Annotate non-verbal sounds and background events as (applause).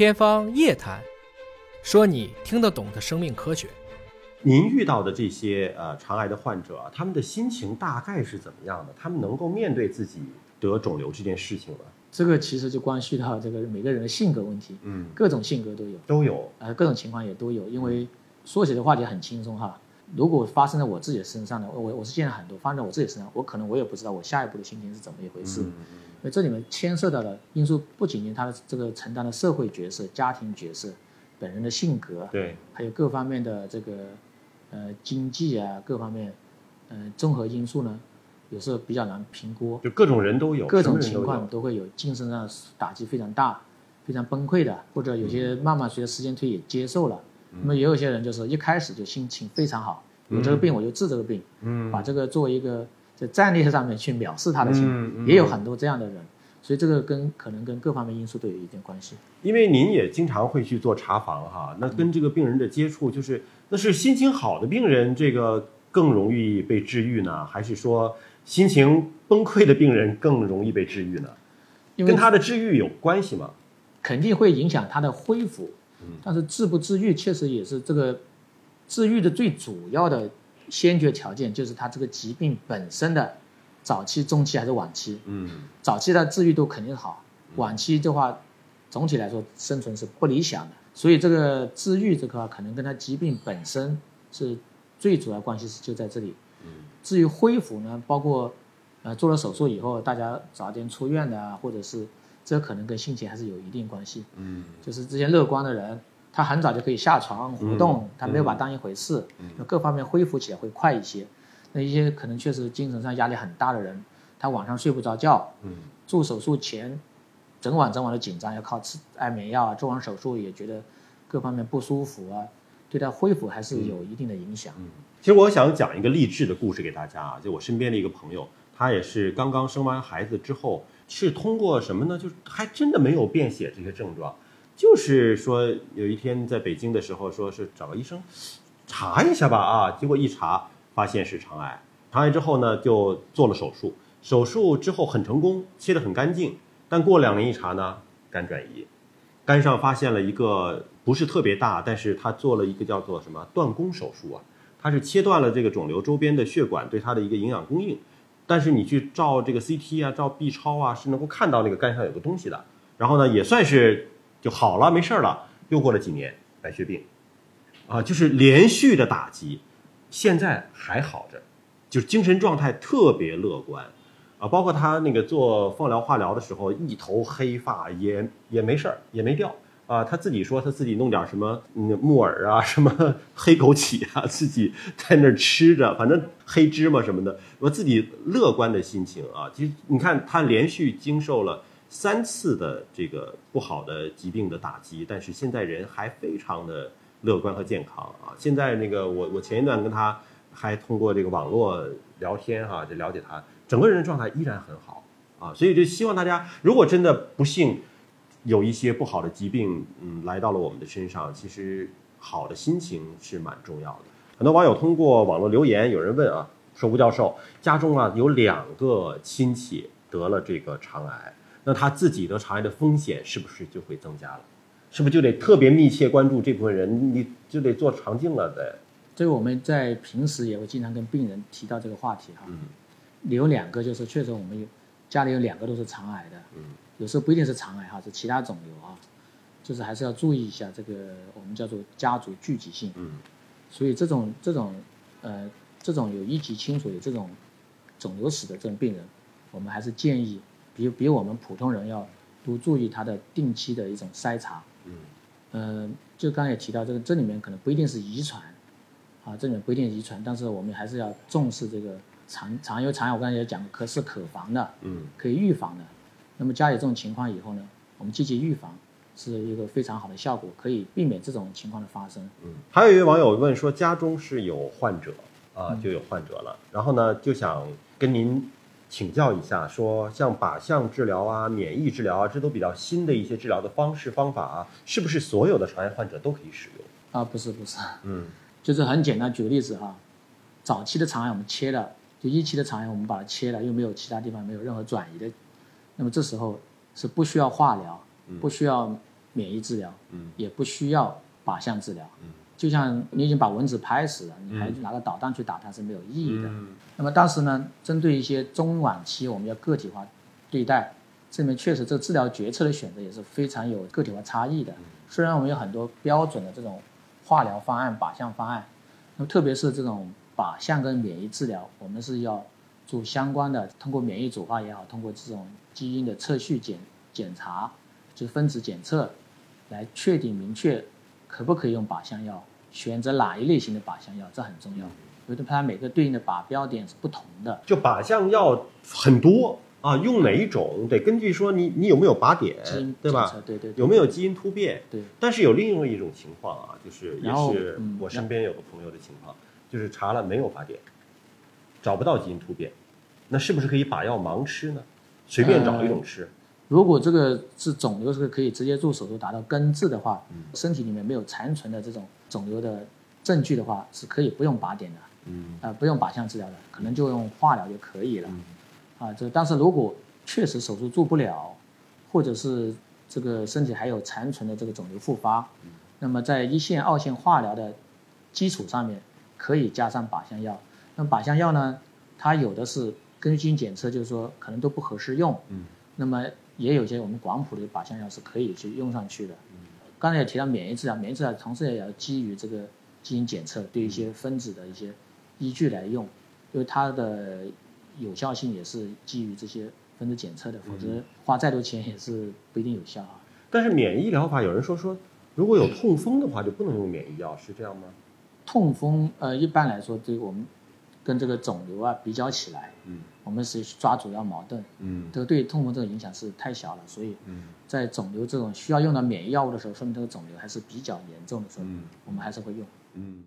天方夜谭，说你听得懂的生命科学。您遇到的这些呃肠癌的患者，他们的心情大概是怎么样的？他们能够面对自己得肿瘤这件事情吗？这个其实就关系到这个每个人的性格问题，嗯，各种性格都有，都有。呃，各种情况也都有。因为说起的话题很轻松哈，如果发生在我自己的身上呢，我我是见了很多发生在我自己身上，我可能我也不知道我下一步的心情是怎么一回事。嗯因为这里面牵涉到的因素不仅仅他的这个承担的社会角色、家庭角色、本人的性格，对，还有各方面的这个呃经济啊各方面，呃综合因素呢，有时候比较难评估。就各种人都有，各种情况都会有，精神上打击非常大，非常崩溃的，或者有些慢慢随着时间推移接受了。那么也有些人就是一开始就心情非常好，有这个病我就治这个病，嗯把这个作为一个在战略上面去藐视他的情况，嗯嗯也有很多这样的人。所以这个跟可能跟各方面因素都有一定关系。因为您也经常会去做查房哈，那跟这个病人的接触，就是那是心情好的病人，这个更容易被治愈呢，还是说心情崩溃的病人更容易被治愈呢？因为跟他的治愈有关系吗？肯定会影响他的恢复，嗯但是治不治愈确实也是这个治愈的最主要的先决条件，就是他这个疾病本身的早期、中期还是晚期。嗯早期的治愈度肯定好，晚期的话，总体来说生存是不理想的。所以这个治愈这块可能跟他疾病本身是最主要关系是就在这里。嗯至于恢复呢，包括呃做了手术以后大家早点出院的啊，或者是这可能跟性情还是有一定关系。嗯就是这些乐观的人，他很早就可以下床活动，嗯他没有把当一回事，那各方面恢复起来会快一些。那一些可能确实精神上压力很大的人，他晚上睡不着觉，嗯做手术前整晚整晚的紧张，要靠吃安眠药啊，做完手术也觉得各方面不舒服啊，对他恢复还是有一定的影响。嗯其实我想讲一个励志的故事给大家啊，就我身边的一个朋友，他也是刚刚生完孩子之后，是通过什么呢？就是还真的没有便血这些症状，就是说有一天在北京的时候，说是找个医生查一下吧啊，结果一查发现是肠癌，肠癌之后呢就做了手术，手术之后很成功，切得很干净，但过两年一查呢，肝转移，肝上发现了一个不是特别大，但是他做了一个叫做什么断供手术啊。它是切断了这个肿瘤周边的血管对它的一个营养供应，但是你去照这个 CT 啊、照 B 超啊，是能够看到那个肝上有个东西的。然后呢，也算是就好了，没事了。又过了几年，白血病，啊，就是连续的打击，现在还好着，就是精神状态特别乐观，啊，包括他那个做放疗、化疗的时候，一头黑发也也没事儿，也没掉。啊，他自己说他自己弄点什么嗯木耳啊，什么黑枸杞啊，自己在那儿吃着，反正黑芝麻什么的，我自己乐观的心情啊。其实你看他连续经受了三次的这个不好的疾病的打击，但是现在人还非常的乐观和健康啊。现在那个我我前一段跟他还通过这个网络聊天哈、就了解他整个人的状态依然很好啊，所以就希望大家如果真的不幸。有一些不好的疾病，嗯，来到了我们的身上，其实好的心情是蛮重要的。很多网友通过网络留言，有人问啊，说吴教授家中啊有两个亲戚得了这个肠癌，那他自己得肠癌的风险是不是就会增加了？是不是就得特别密切关注这部分人？你就得做肠镜了得？这个我们在平时也会经常跟病人提到这个话题哈。嗯有两个就是确实我们有家里有两个都是肠癌的，嗯，有时候不一定是肠癌哈，是其他肿瘤啊，就是还是要注意一下这个我们叫做家族聚集性。嗯所以这种这种呃这种有一级亲属有这种肿瘤史的这种病人，我们还是建议比比我们普通人要多注意他的定期的一种筛查。嗯呃，就刚才也提到这个，这里面可能不一定是遗传，啊，这里面不一定遗传，但是我们还是要重视这个肠肠癌，肠癌我刚才也讲过，可是可防的，嗯可以预防的。那么家里这种情况以后呢，我们积极预防是一个非常好的效果，可以避免这种情况的发生。嗯。还有一位网友问说，家中是有患者啊，就有患者了，然后呢就想跟您请教一下，说像靶向治疗啊、免疫治疗啊，这都比较新的一些治疗的方式方法啊，是不是所有的肠癌患者都可以使用？啊，不是不是，嗯 (laughs) 就是很简单，举个例子哈，早期的肠癌我们切了，就一期的肠癌我们把它切了，又没有其他地方没有任何转移的，那么这时候是不需要化疗，不需要免疫治疗，嗯，也不需要靶向治疗，嗯，就像你已经把蚊子拍死了，你还拿个导弹去打它是没有意义的。嗯那么当时呢，针对一些中晚期，我们要个体化对待，这里面确实这个治疗决策的选择也是非常有个体化差异的。虽然我们有很多标准的这种化疗方案、靶向方案，那么特别是这种靶向跟免疫治疗，我们是要做相关的，通过免疫组化也好，通过这种基因的测序检检查，就是分子检测，来确定明确可不可以用靶向药，选择哪一类型的靶向药，这很重要。因为它每个对应的靶标点是不同的。就靶向药很多啊，用哪一种得根据说你你有没有靶点基因，对吧？对对对有没有基因突变？对，但是有另外一种情况啊，就是也是嗯我身边有个朋友的情况，就是查了没有靶点，找不到基因突变，那是不是可以把药盲吃呢？随便找一种吃？如果这个是肿瘤是可以直接做手术达到根治的话，嗯身体里面没有残存的这种肿瘤的证据的话，是可以不用靶点的，嗯呃，不用靶向治疗的，可能就用化疗就可以了。嗯啊，这但是如果确实手术做不了，或者是这个身体还有残存的这个肿瘤复发，那么在一线、二线化疗的基础上面，可以加上靶向药。那靶向药呢，它有的是根据基因检测，就是说可能都不合适用。嗯。那么也有一些我们广谱的靶向药是可以去用上去的。刚才也提到免疫治疗，免疫治疗同时也要基于这个基因检测，对一些分子的一些依据来用，因为它的有效性也是基于这些分子检测的，否则花再多钱也是不一定有效啊。但是免疫疗法有人说说，如果有痛风的话就不能用免疫药，是这样吗？痛风，呃，一般来说，对我们跟这个肿瘤啊比较起来，嗯我们是抓主要矛盾，嗯这个对痛风这个影响是太小了，所以嗯在肿瘤这种需要用到免疫药物的时候，说明这个肿瘤还是比较严重的时候，嗯我们还是会用。嗯。